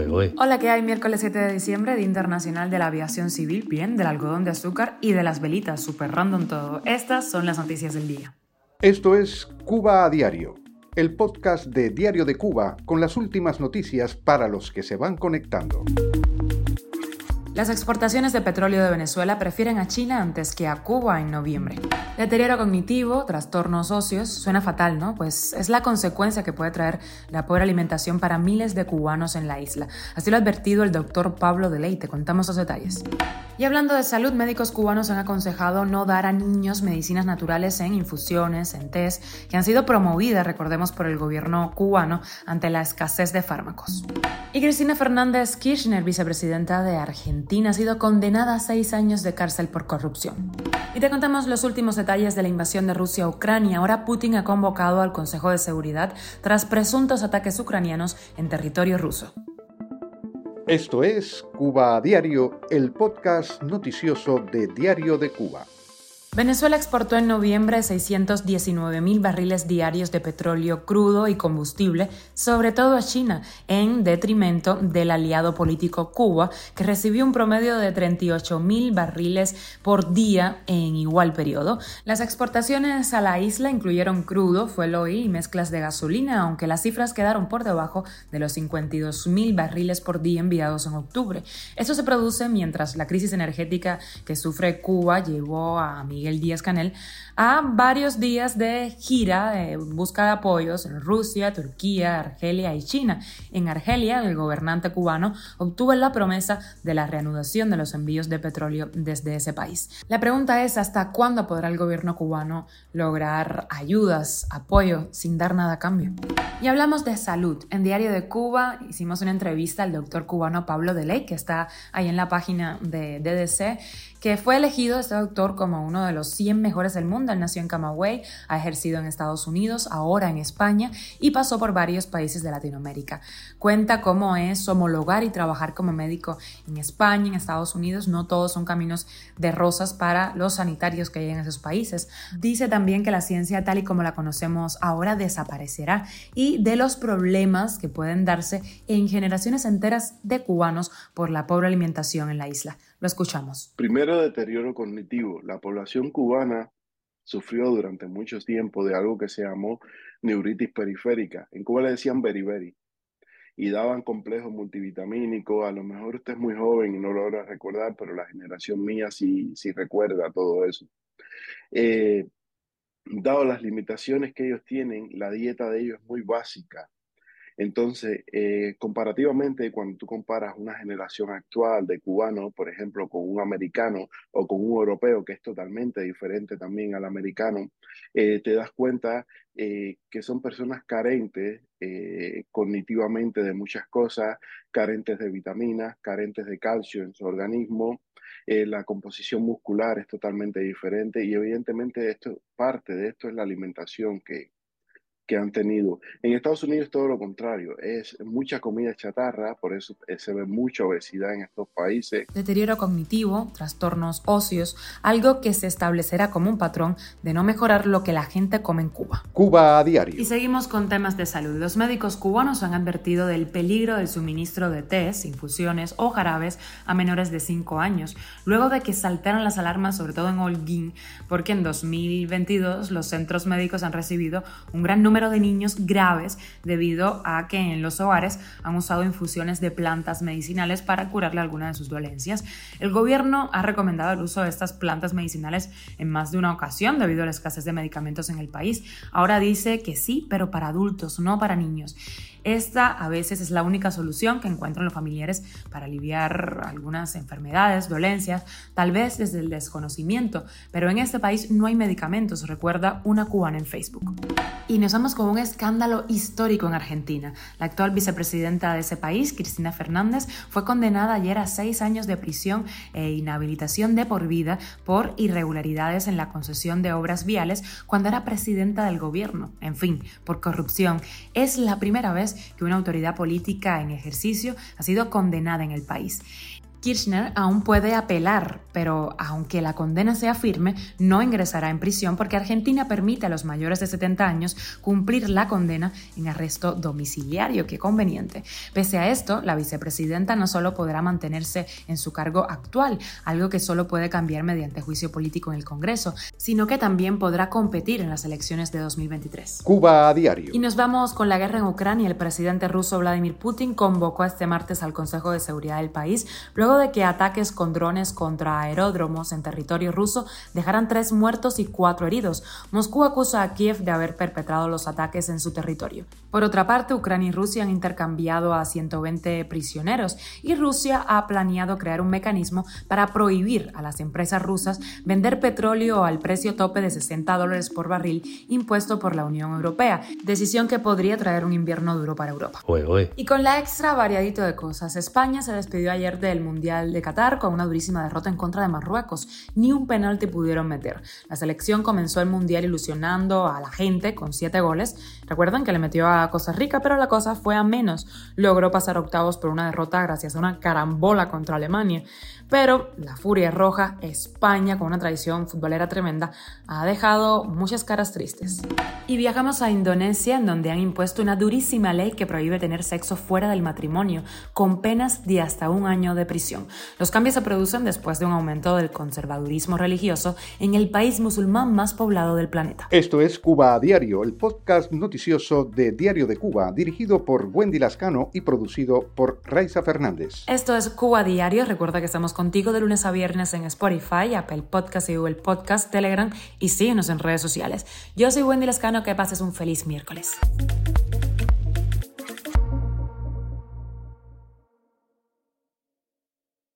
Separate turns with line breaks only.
¿eh?
Hola, ¿qué hay? Miércoles 7 de diciembre, Día Internacional de la Aviación Civil, bien, del algodón de azúcar y de las velitas, super random todo. Estas son las noticias del día.
Esto es Cuba a Diario, el podcast de Diario de Cuba con las últimas noticias para los que se van conectando.
Las exportaciones de petróleo de Venezuela prefieren a China antes que a Cuba en noviembre. Deterioro cognitivo, trastornos óseos, suena fatal, ¿no? Pues es la consecuencia que puede traer la pobre alimentación para miles de cubanos en la isla. Así lo ha advertido el doctor Pablo Deleite. Contamos los detalles. Y hablando de salud, médicos cubanos han aconsejado no dar a niños medicinas naturales en infusiones, en test, que han sido promovidas, recordemos, por el gobierno cubano ante la escasez de fármacos. Y Cristina Fernández Kirchner, vicepresidenta de Argentina, ha sido condenada a seis años de cárcel por corrupción. Y te contamos los últimos detalles de la invasión de Rusia a Ucrania. Ahora Putin ha convocado al Consejo de Seguridad tras presuntos ataques ucranianos en territorio ruso.
Esto es Cuba a Diario, el podcast noticioso de Diario de Cuba.
Venezuela exportó en noviembre 619 mil barriles diarios de petróleo crudo y combustible, sobre todo a China, en detrimento del aliado político Cuba, que recibió un promedio de 38 mil barriles por día en igual periodo. Las exportaciones a la isla incluyeron crudo, fuel oil y mezclas de gasolina, aunque las cifras quedaron por debajo de los 52 mil barriles por día enviados en octubre. Esto se produce mientras la crisis energética que sufre Cuba llevó a Miguel Díaz Canel, a varios días de gira en busca de apoyos en Rusia, Turquía, Argelia y China. En Argelia, el gobernante cubano obtuvo la promesa de la reanudación de los envíos de petróleo desde ese país. La pregunta es hasta cuándo podrá el gobierno cubano lograr ayudas, apoyo, sin dar nada a cambio. Y hablamos de salud. En Diario de Cuba hicimos una entrevista al doctor cubano Pablo Deley, que está ahí en la página de DDC, que fue elegido este doctor como uno de los 100 mejores del mundo. Él nació en Camagüey, ha ejercido en Estados Unidos, ahora en España y pasó por varios países de Latinoamérica. Cuenta cómo es homologar y trabajar como médico en España, en Estados Unidos. No todos son caminos de rosas para los sanitarios que hay en esos países. Dice también que la ciencia tal y como la conocemos ahora desaparecerá y de los problemas que pueden darse en generaciones enteras de cubanos por la pobre alimentación en la isla. Lo escuchamos.
Primero, deterioro cognitivo. La población cubana sufrió durante mucho tiempo de algo que se llamó neuritis periférica. En Cuba le decían beriberi y daban complejos multivitamínicos. A lo mejor usted es muy joven y no lo logra recordar, pero la generación mía sí, sí recuerda todo eso. Eh, dado las limitaciones que ellos tienen, la dieta de ellos es muy básica. Entonces, eh, comparativamente, cuando tú comparas una generación actual de cubanos, por ejemplo, con un americano o con un europeo, que es totalmente diferente también al americano, eh, te das cuenta eh, que son personas carentes cognitivamente de muchas cosas, carentes de vitaminas, carentes de calcio en su organismo. la composición muscular es totalmente diferente y evidentemente esto, parte de esto es la alimentación que, que han tenido. En Estados Unidos todo lo contrario, es mucha comida chatarra, por eso eh, se ve mucha obesidad en estos países.
Deterioro cognitivo, trastornos óseos, algo que se establecerá como un patrón de no mejorar lo que la gente come en Cuba.
Cuba a diario.
Y seguimos con temas de salud. Los médicos cubanos han advertido del peligro del suministro de tés, infusiones o jarabes a menores de 5 años, luego de que saltaran las alarmas, sobre todo en Holguín, porque en 2022 los centros médicos han recibido un gran número número de niños graves debido a que en los hogares han usado infusiones de plantas medicinales para curarle alguna de sus dolencias. El gobierno ha recomendado el uso de estas plantas medicinales en más de una ocasión debido a la escasez de medicamentos en el país. Ahora dice que sí, pero para adultos, no para niños. Esta a veces es la única solución que encuentran los familiares para aliviar algunas enfermedades, dolencias, tal vez desde el desconocimiento, pero en este país no hay medicamentos, recuerda una cubana en Facebook. Y nos vamos con un escándalo histórico en Argentina. La actual vicepresidenta de ese país, Cristina Fernández, fue condenada ayer a seis años de prisión e inhabilitación de por vida por irregularidades en la concesión de obras viales cuando era presidenta del gobierno. En fin, por corrupción. Es la primera vez que una autoridad política en ejercicio ha sido condenada en el país. Kirchner aún puede apelar, pero aunque la condena sea firme, no ingresará en prisión porque Argentina permite a los mayores de 70 años cumplir la condena en arresto domiciliario. Qué conveniente. Pese a esto, la vicepresidenta no solo podrá mantenerse en su cargo actual, algo que solo puede cambiar mediante juicio político en el Congreso, sino que también podrá competir en las elecciones de 2023.
Cuba a diario.
Y nos vamos con la guerra en Ucrania. El presidente ruso Vladimir Putin convocó este martes al Consejo de Seguridad del país luego de que ataques con drones contra aeródromos en territorio ruso dejaran tres muertos y cuatro heridos. Moscú acusa a Kiev de haber perpetrado los ataques en su territorio. Por otra parte, Ucrania y Rusia han intercambiado a 120 prisioneros y Rusia ha planeado crear un mecanismo para prohibir a las empresas rusas vender petróleo al precio tope de 60 dólares por barril impuesto por la Unión Europea, decisión que podría traer un invierno duro para Europa. Y con la extra variadito de cosas, España se despidió ayer del Mundial de Qatar con una durísima derrota en contra de Marruecos. Ni un penalti pudieron meter. La selección comenzó el Mundial ilusionando a la gente con siete goles. Recuerdan que le metió a Costa Rica, pero la cosa fue a menos. Logró pasar octavos por una derrota gracias a una carambola contra Alemania. Pero la Furia Roja, España, con una tradición futbolera tremenda, ha dejado muchas caras tristes. Y viajamos a Indonesia, en donde han impuesto una durísima ley que prohíbe tener sexo fuera del matrimonio, con penas de hasta un año de prisión. Los cambios se producen después de un aumento del conservadurismo religioso en el país musulmán más poblado del planeta.
Esto es Cuba a Diario, el podcast noticioso de Diario de Cuba, dirigido por Wendy Lascano y producido por Raiza Fernández.
Esto es Cuba Diario. Recuerda que estamos con contigo de lunes a viernes en Spotify, Apple Podcast y Google Podcast, Telegram y síguenos en redes sociales. Yo soy Wendy Lascano, que pases un feliz miércoles.